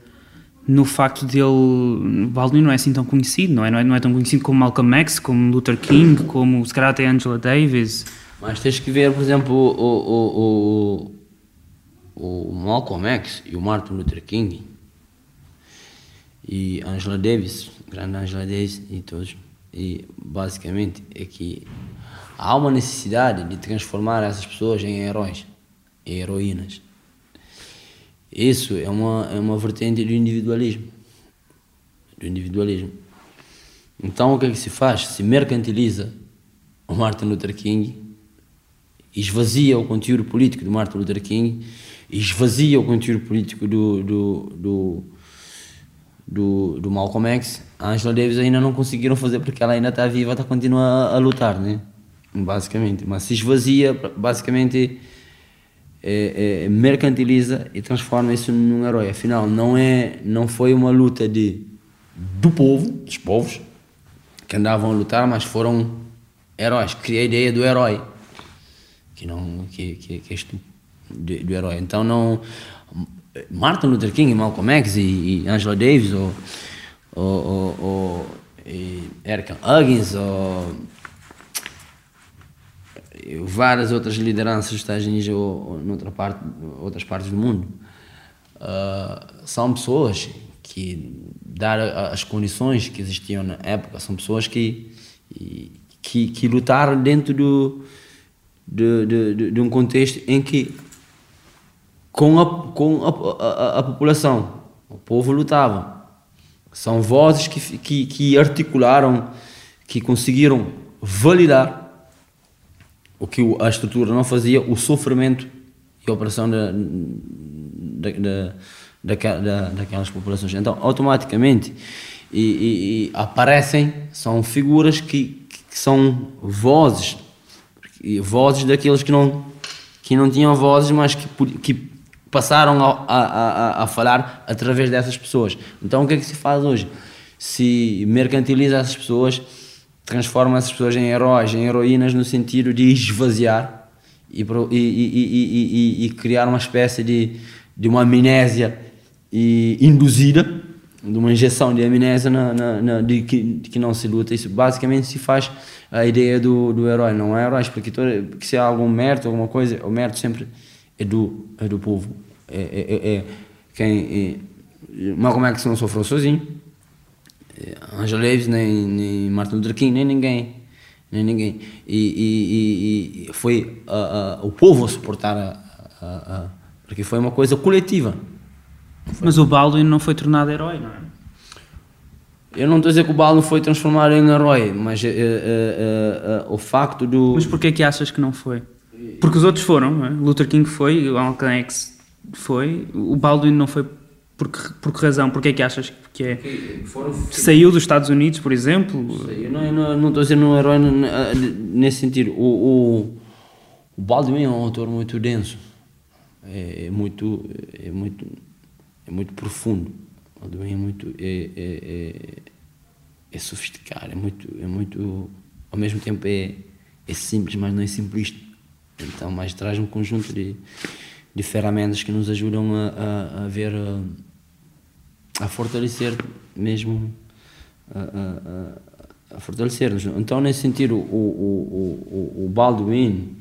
no facto dele. Baldwin não é assim tão conhecido, não é? Não é, não é tão conhecido como Malcolm X, como Luther King, como se calhar até Angela Davis. Mas tens que ver, por exemplo, o, o, o o Malcolm X e o Martin Luther King e Angela Davis, grande Angela Davis e todos. E basicamente é que há uma necessidade de transformar essas pessoas em heróis. e heroínas. Isso é uma, é uma vertente do individualismo. Do individualismo. Então o que é que se faz? Se mercantiliza o Martin Luther King, esvazia o conteúdo político do Martin Luther King, esvazia o conteúdo político do, do, do, do, do Malcolm X, a Angela Davis ainda não conseguiram fazer porque ela ainda está viva, está continua a, lutar, né? basicamente. Mas se esvazia, basicamente é, é, mercantiliza e transforma isso num herói. Afinal, não, é, não foi uma luta de, do povo, dos povos, que andavam a lutar, mas foram heróis. Cria a ideia do herói, que, não, que, que, que do, do herói. Então, não. Martin Luther King, Malcolm X e, e Angela Davis, ou, ou, ou, ou Eric Huggins, ou várias outras lideranças Unidos ou, ou noutra parte, outras partes do mundo, uh, são pessoas que, dar as condições que existiam na época, são pessoas que, que, que lutaram dentro do, de, de, de, um contexto em que, com a, com a, a, a população, o povo lutava. São vozes que, que, que articularam, que conseguiram validar o que a estrutura não fazia, o sofrimento e a opressão da, da, da, da, daquelas populações. Então, automaticamente, e, e, e aparecem, são figuras que, que são vozes, vozes daqueles que não, que não tinham vozes, mas que, que passaram a, a, a, a falar através dessas pessoas. Então, o que é que se faz hoje? Se mercantiliza essas pessoas transforma essas pessoas em heróis, em heroínas, no sentido de esvaziar e, e, e, e criar uma espécie de, de uma amnésia induzida, de uma injeção de amnésia na, na, na, de, que, de que não se luta. Isso basicamente se faz a ideia do, do herói, não é heróis, porque, todo, se há algum mérito, alguma coisa, o mérito sempre é do, é do povo. É, é, é, é quem. É, Malcolm X não sofreu sozinho, Angela Davis, nem, nem Martin Luther King, nem ninguém. Nem ninguém. E, e, e foi a, a, o povo a suportar, a, porque foi uma coisa coletiva. Mas o Baldwin não foi tornado herói, não é? Eu não estou a dizer que o Baldwin foi transformado em herói, mas uh, uh, uh, o facto do. Mas porquê que achas que não foi? Porque os outros foram, não é? Luther King foi, o Malcolm X foi, o Baldwin não foi por que, por que razão? Porquê é que achas que é? Foram... Saiu dos Estados Unidos, por exemplo? Sei, eu não, não, não estou a dizer um herói nesse sentido. O, o, o Baldwin é um autor muito denso. É, é, muito, é, muito, é muito profundo. O Baldwin é muito... É, é, é, é sofisticado, é muito, é muito... Ao mesmo tempo é, é simples, mas não é simplista. Então, mas traz um conjunto de, de ferramentas que nos ajudam a, a, a ver... A, a fortalecer mesmo a, fortalecer-nos. Então, nesse sentido, o, o, o, o Baldwin,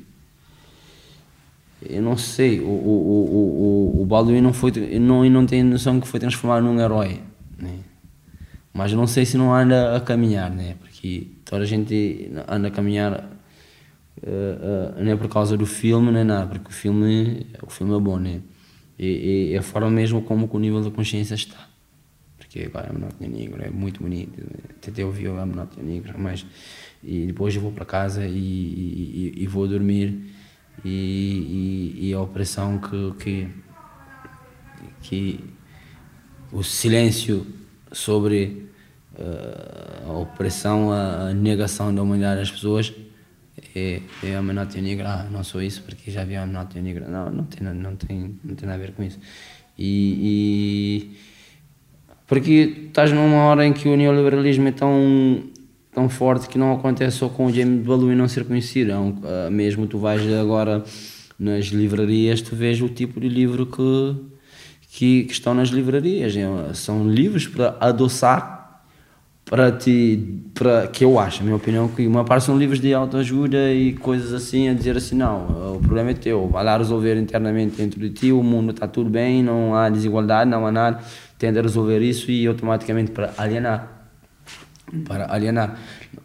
eu não sei, o, o, o, o Baldwin não foi, não, não tenho noção que foi transformado num herói, né? mas não sei se não anda a caminhar, né? porque toda a gente anda a caminhar uh, uh, não é por causa do filme nem nada, porque o filme, o filme é bom, né? E, e a forma mesmo como o nível da consciência está porque agora a Monótonia Negra é muito bonito. Tentei ouvir a Monótonia Negra, mas. E depois eu vou para casa e, e, e, vou dormir. E, a opressão que, que, que. o silêncio sobre uh, a opressão, a, negação da humanidade das pessoas. É, é a Monótonia Negra. Ah, não sou isso porque já havia a Monótonia Negra. Não, não tem, não, tem, não tem nada a ver com isso. e porque estás numa hora em que o neoliberalismo é tão, tão forte que não acontece só com o James Baldwin não ser conhecido. É um, ah, mesmo tu vais agora nas livrarias, tu vês o tipo de livro que, que, que estão nas livrarias. É, são livros para adoçar, para ti, para, que eu acho, a minha opinião, que uma parte são livros de autoajuda e coisas assim, a dizer assim, não, o problema é teu, vai lá resolver internamente dentro de ti, o mundo está tudo bem, não há desigualdade, não há nada tende a resolver isso e automaticamente para alienar. Para alienar.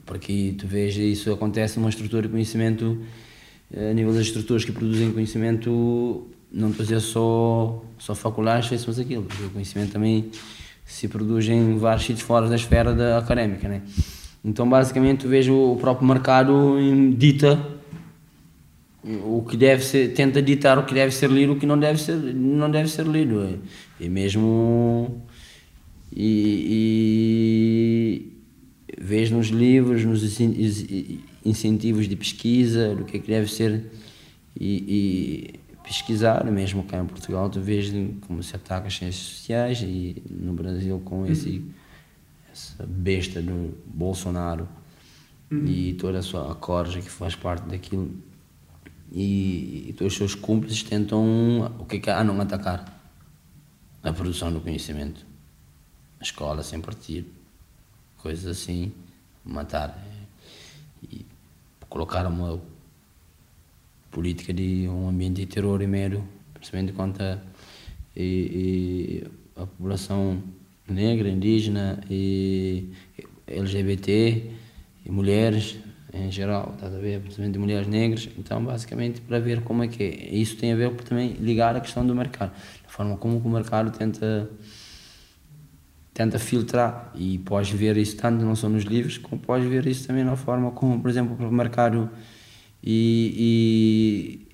Porque tu vês isso acontece numa estrutura de conhecimento a nível das estruturas que produzem conhecimento, não estou a dizer só, só faculdades, fez aquilo, porque o conhecimento também se produz em vários sítios fora da esfera da académica, né? Então, basicamente, vejo o próprio mercado dita o que deve ser, tenta ditar o que deve ser lido, o que não deve ser, não deve ser lido. E mesmo e, e nos livros, nos incentivos de pesquisa, do que é que deve ser e, e pesquisar, mesmo cá em Portugal, tu vês como se ataca as ciências sociais e no Brasil com esse, essa besta do Bolsonaro uhum. e toda a sua corja que faz parte daquilo e, e todos os seus cúmplices tentam o que é que há? não atacar a produção do conhecimento a escola sem partido coisas assim matar e colocar uma política de um ambiente de terror e medo, principalmente contra e, e a população negra, indígena e LGBT e mulheres em geral, estás a ver, principalmente mulheres negras, então basicamente para ver como é que é. Isso tem a ver também ligar a questão do mercado, a forma como o mercado tenta tenta filtrar. E podes ver isso tanto não só nos livros, como podes ver isso também na forma como, por exemplo, o mercado e, e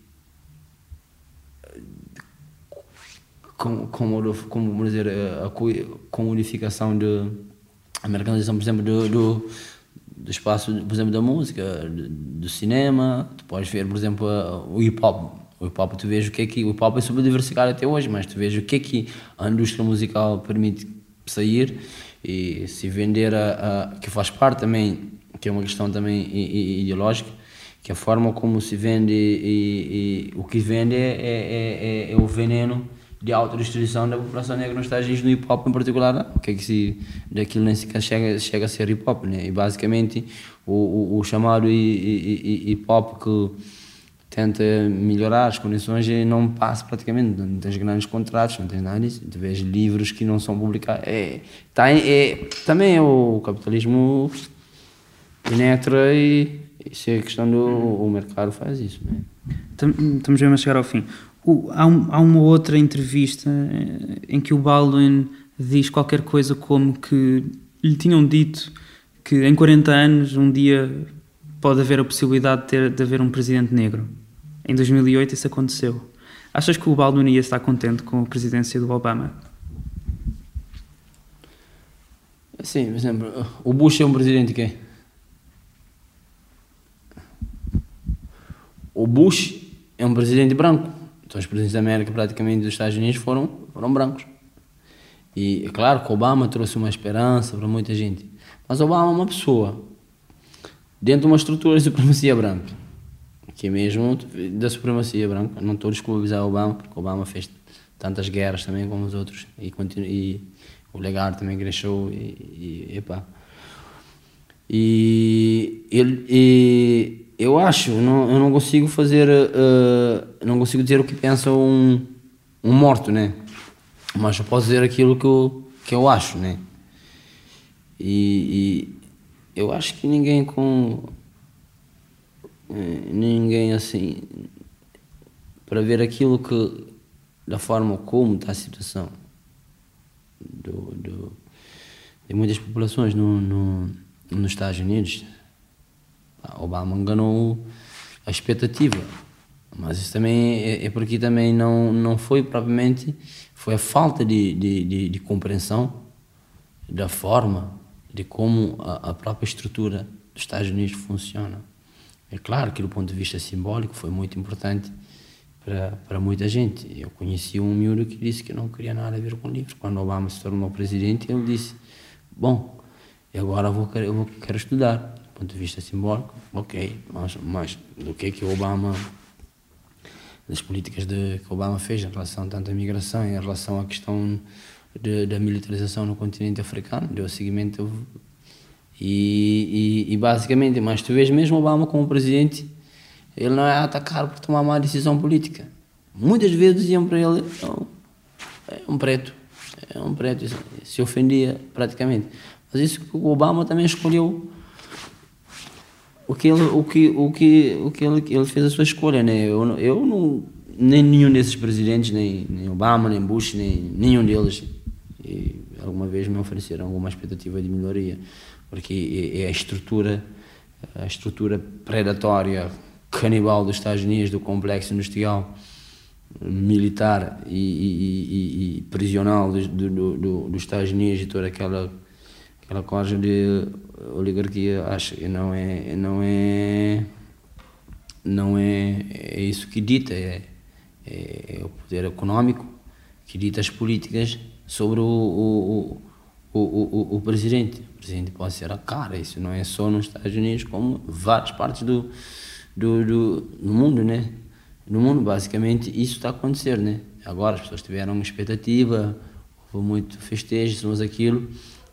como, como, como dizer, a, a comodificação de a mercantilização, por exemplo, do, do, do, espaço, por exemplo, da música, do, do cinema, tu podes ver, por exemplo, o hip hop. O hip hop, tu vês o que é que. O hip hop é super diversificado até hoje, mas tu vês o que é que a indústria musical permite sair e se vender a, a que faz parte também, que é uma questão também ideológica, que a forma como se vende e, e o que vende é, é, é, é, o veneno de autodestruição da população negra nos Estados Unidos, no hip hop em particular, o que é que se, daquilo nem sequer chega, chega a ser hip hop, né? E basicamente o, o, o chamado hip hop que tenta melhorar as condições e não passa praticamente, não tens grandes contratos, não tens nada disso, tu vês livros que não são publicados, é, tá, é, também é o capitalismo penetra e isso é a questão do o mercado faz isso. Né? Estamos mesmo a chegar ao fim. O, há, um, há, uma outra entrevista eh, em que o Baldwin diz qualquer coisa como que lhe tinham dito que em 40 anos um dia pode haver a possibilidade de, ter, de haver um presidente negro. Em 2008 isso aconteceu. Achas que o Baldwin ia estar contente com a presidência do Obama? Sim, por exemplo, o Bush é um presidente quem? O Bush é um presidente branco. Então os presidentes da América, praticamente dos Estados Unidos, foram, foram brancos. E é claro que Obama trouxe uma esperança para muita gente. Mas Obama é uma pessoa dentro de uma estrutura de supremacia branca. Que é mesmo da supremacia branca. Não estou a desculpar Obama, porque Obama fez tantas guerras também como os outros. E, continua, e o legado também cresceu. E, e, epá. e ele. E, eu acho, não, eu não consigo fazer, uh, não consigo dizer o que pensa um, um morto, né? Mas eu posso dizer aquilo que eu, que eu acho, né? E, e eu acho que ninguém com. Eh, ninguém assim. Para ver aquilo que. da forma como está a situação do, do de muitas populações no, no, nos Estados Unidos Obama enganou a expectativa. Mas isso também é, é porque também não, não foi propriamente, foi a falta de, de, de, de compreensão da forma de como a, a, própria estrutura dos Estados Unidos funciona. É claro que do ponto de vista simbólico foi muito importante para, para muita gente. Eu conheci um miúdo que disse que não queria nada a ver com livros. Quando Obama se tornou presidente, ele disse, bom, agora eu vou, eu vou, quero estudar ponto de vista simbólico, ok, mas, mas do que é que o Obama, das políticas de, que Obama fez em relação tanto à migração em relação à questão de, da militarização no continente africano, deu seguimento e, e, e, basicamente, mas tu vês mesmo Obama como presidente, ele não é atacado por tomar uma decisão política. Muitas vezes diziam para ele, oh, é um preto, é um preto, se ofendia praticamente. Mas isso que o Obama também escolheu o que ele, o que, o que, o que ele, ele fez a sua escolha, né? Eu, eu não, nem nenhum desses presidentes, nem, nem Obama, nem Bush, nem nenhum deles, e alguma vez me ofereceram alguma expectativa de melhoria, porque é, é a estrutura, a estrutura predatória, canibal dos Estados Unidos, do complexo industrial, militar e, e, e, e prisional do, do, do, dos Estados Unidos e toda aquela aquela coisa de oligarquia acho que não é não é não é, é isso que dita é, é, é o poder econômico que dita as políticas sobre o, o, o, o, o presidente. O presidente pode ser a cara isso não é só nos Estados Unidos como várias partes do do, do, do mundo né? No mundo basicamente isso está a acontecer né? Agora as pessoas tiveram uma expectativa houve muito festejo mas aquilo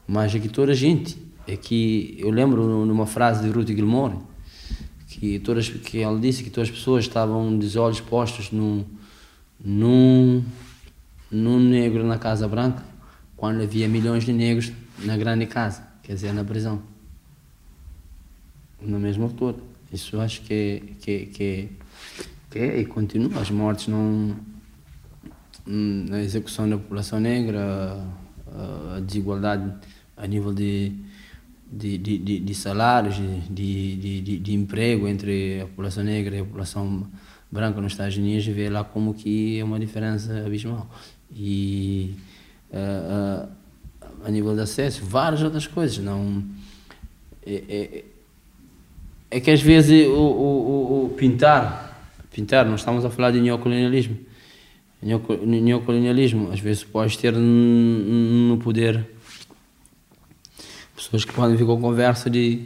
mas aqui toda a gente é que eu lembro numa frase de Ruth Gilmore que todas que ela disse que todas as pessoas estavam de olhos postos num num num negro na Casa Branca quando havia milhões de negros na grande casa quer dizer na prisão. Na mesma altura isso acho que que que, que é, e continua. As mortes não na execução da população negra a desigualdade a nível de, de, de, de salários, de, de, de, emprego entre a população negra e a população branca nos Estados Unidos, vê lá como que é uma diferença abismal. E uh, uh, a nível de acesso, várias outras coisas. Não, é, é, é que às vezes o, o, o, pintar, pintar, nós estamos a falar de neocolonialismo. Neocolonialismo, às vezes pode ter no poder pessoas que podem vir com conversa de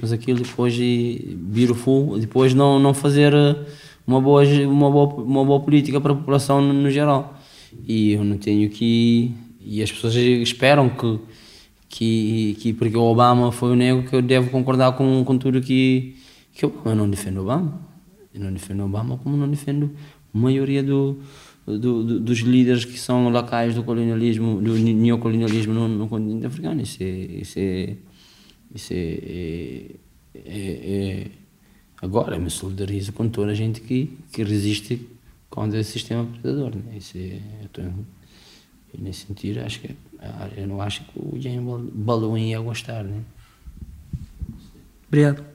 mas aquilo, depois de full, depois não, não fazer eh, uma boa, uma, boa, uma boa política para a população no, no geral. E eu não tenho que. E as pessoas esperam que, que, que porque o Obama foi o negro, que eu devo concordar com, com tudo que, que eu, eu não defendo Obama. Eu não defendo Obama como não defendo a maioria do, do, do, dos líderes que são locais do colonialismo, do neocolonialismo no, no continente africano. Isso é, isso é, isso é, é, é, é agora me solidarizo com toda a gente que, que resiste contra esse sistema predador. Né? Isso é, nesse sentido, acho que eu não acho que o James Baldwin ia gostar. Né? Obrigado.